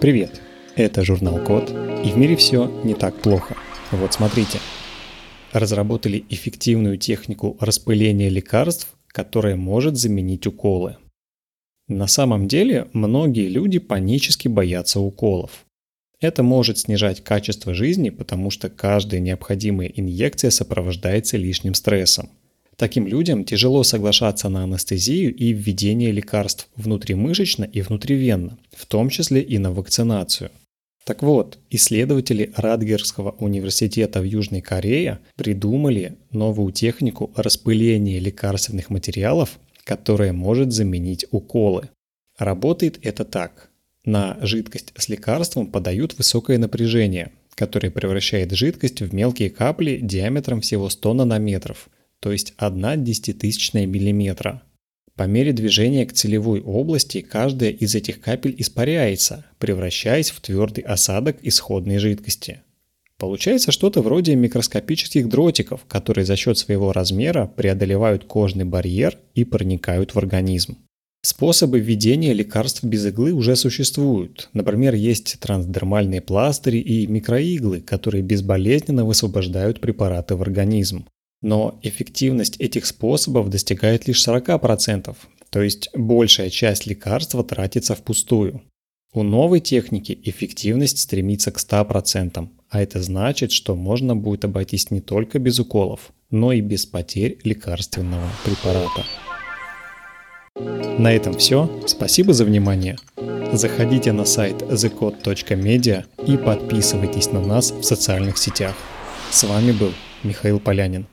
Привет! Это журнал Код, и в мире все не так плохо. Вот смотрите. Разработали эффективную технику распыления лекарств, которая может заменить уколы. На самом деле, многие люди панически боятся уколов. Это может снижать качество жизни, потому что каждая необходимая инъекция сопровождается лишним стрессом. Таким людям тяжело соглашаться на анестезию и введение лекарств внутримышечно и внутривенно, в том числе и на вакцинацию. Так вот, исследователи Радгерского университета в Южной Корее придумали новую технику распыления лекарственных материалов, которая может заменить уколы. Работает это так. На жидкость с лекарством подают высокое напряжение, которое превращает жидкость в мелкие капли диаметром всего 100 нанометров, то есть 1 десятитысячная миллиметра. По мере движения к целевой области каждая из этих капель испаряется, превращаясь в твердый осадок исходной жидкости. Получается что-то вроде микроскопических дротиков, которые за счет своего размера преодолевают кожный барьер и проникают в организм. Способы введения лекарств без иглы уже существуют. Например, есть трансдермальные пластыри и микроиглы, которые безболезненно высвобождают препараты в организм. Но эффективность этих способов достигает лишь 40%, то есть большая часть лекарства тратится впустую. У новой техники эффективность стремится к 100%, а это значит, что можно будет обойтись не только без уколов, но и без потерь лекарственного препарата. На этом все. Спасибо за внимание. Заходите на сайт thecode.media и подписывайтесь на нас в социальных сетях. С вами был Михаил Полянин.